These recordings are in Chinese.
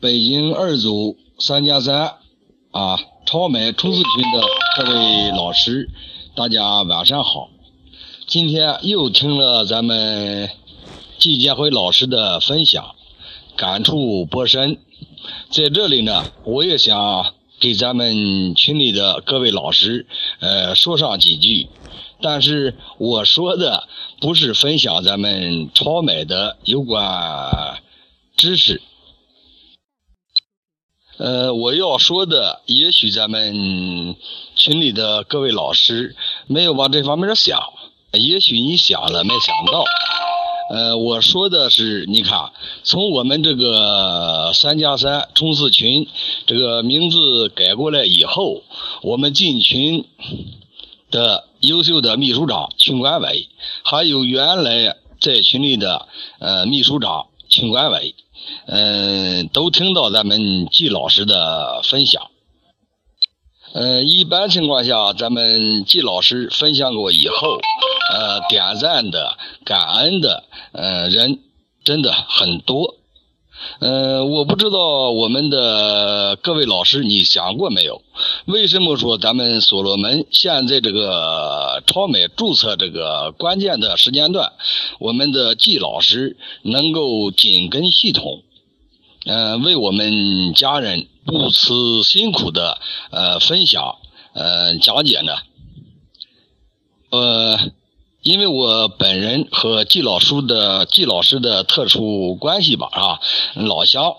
北京二组三加三啊，超美冲刺群的各位老师，大家晚上好。今天又听了咱们季建辉老师的分享，感触颇深。在这里呢，我也想给咱们群里的各位老师，呃，说上几句。但是我说的不是分享咱们超美的有关知识。呃，我要说的，也许咱们群里的各位老师没有往这方面想，也许你想了没想到。呃，我说的是，你看，从我们这个三加三冲刺群这个名字改过来以后，我们进群的优秀的秘书长、群管委，还有原来在群里的呃秘书长、群管委。嗯，都听到咱们季老师的分享。嗯，一般情况下，咱们季老师分享过以后，呃，点赞的、感恩的，呃，人真的很多。嗯，我不知道我们的各位老师，你想过没有？为什么说咱们所罗门现在这个超美注册这个关键的时间段，我们的季老师能够紧跟系统，嗯，为我们家人不辞辛苦的呃分享呃讲解呢？呃。因为我本人和季老师的季老师的特殊关系吧，啊，老乡，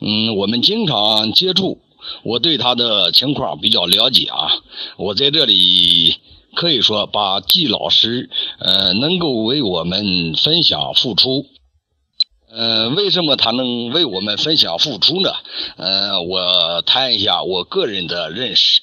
嗯，我们经常接触，我对他的情况比较了解啊。我在这里可以说把季老师，呃，能够为我们分享付出。呃，为什么他能为我们分享付出呢？呃，我谈一下我个人的认识。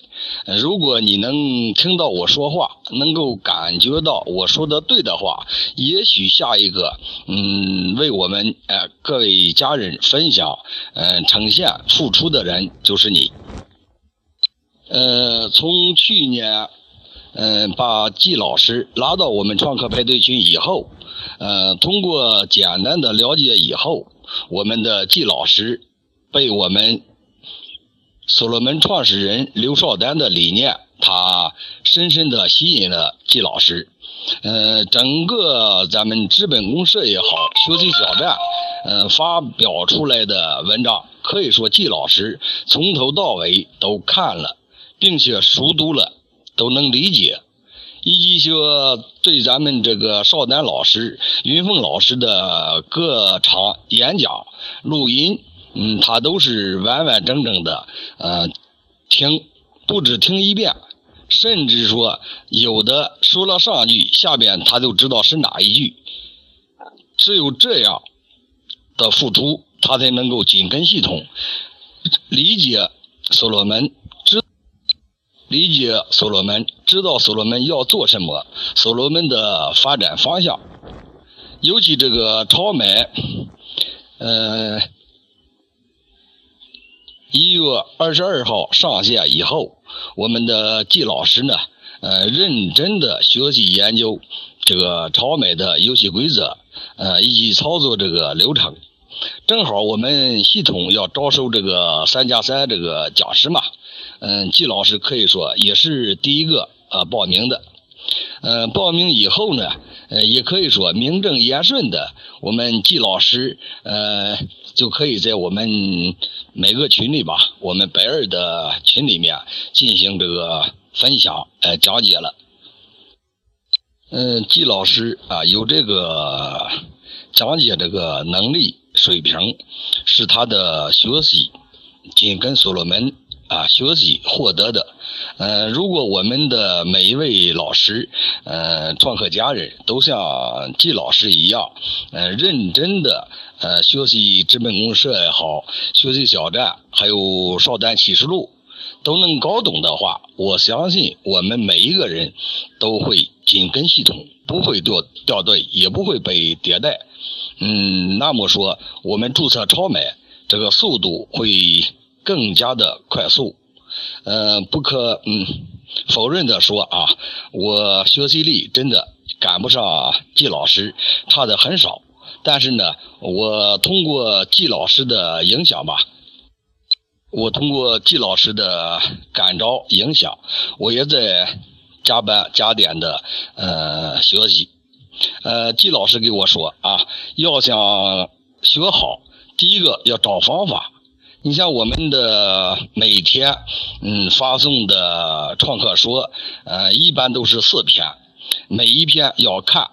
如果你能听到我说话，能够感觉到我说的对的话，也许下一个，嗯，为我们呃各位家人分享，嗯，呈现付出的人就是你。呃，从去年，嗯，把季老师拉到我们创客派对群以后。呃，通过简单的了解以后，我们的季老师被我们所罗门创始人刘少丹的理念，他深深的吸引了季老师。呃，整个咱们资本公社也好，学习小站，呃，发表出来的文章，可以说季老师从头到尾都看了，并且熟读了，都能理解。以及说对咱们这个邵丹老师、云凤老师的各场演讲、录音，嗯，他都是完完整整的，呃，听，不止听一遍，甚至说有的说了上句，下边他都知道是哪一句。只有这样的付出，他才能够紧跟系统，理解所罗门。理解所罗门，知道所罗门要做什么，所罗门的发展方向。尤其这个超美，呃，一月二十二号上线以后，我们的季老师呢，呃，认真的学习研究这个超美的游戏规则，呃，以及操作这个流程。正好我们系统要招收这个三加三这个讲师嘛。嗯，季老师可以说也是第一个呃报名的。嗯，报名以后呢，呃，也可以说名正言顺的，我们季老师呃就可以在我们每个群里吧，我们白二的群里面进行这个分享呃讲解了。嗯，季老师啊有这个讲解这个能力水平，是他的学习紧跟所罗门。啊，学习获得的，呃，如果我们的每一位老师，呃，创客家人都像季老师一样，呃，认真的，呃，学习资本公社也好，学习小站，还有少丹启示录，都能搞懂的话，我相信我们每一个人都会紧跟系统，不会掉掉队，也不会被迭代。嗯，那么说，我们注册超买这个速度会。更加的快速，呃，不可嗯否认的说啊，我学习力真的赶不上季老师，差的很少。但是呢，我通过季老师的影响吧，我通过季老师的感召影响，我也在加班加点的呃学习。呃，季老师给我说啊，要想学好，第一个要找方法。你像我们的每天嗯发送的创客说，呃，一般都是四篇，每一篇要看，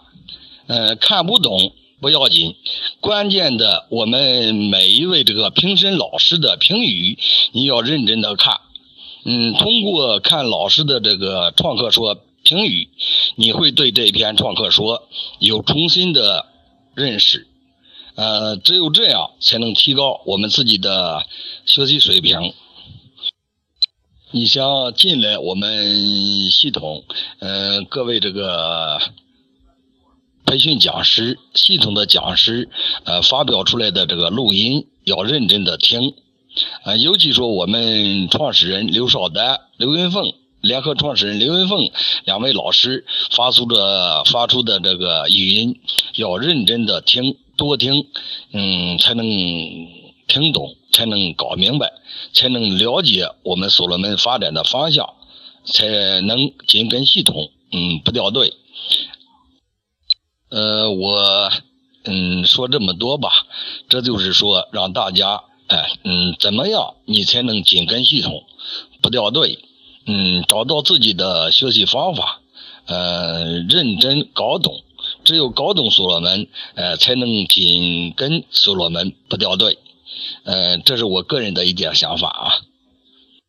呃，看不懂不要紧，关键的我们每一位这个评审老师的评语，你要认真的看，嗯，通过看老师的这个创客说评语。你会对这篇创客说有重新的认识，呃，只有这样才能提高我们自己的学习水平。你像进来我们系统，呃，各位这个培训讲师、系统的讲师，呃，发表出来的这个录音要认真的听，啊，尤其说我们创始人刘少丹、刘云凤。联合创始人刘云凤两位老师发出的发出的这个语音，要认真的听，多听，嗯，才能听懂，才能搞明白，才能了解我们所罗门发展的方向，才能紧跟系统，嗯，不掉队。呃，我嗯说这么多吧，这就是说让大家，哎，嗯，怎么样你才能紧跟系统，不掉队？嗯，找到自己的学习方法，呃，认真搞懂，只有搞懂所罗门，呃，才能紧跟所罗门不掉队，呃，这是我个人的一点想法啊。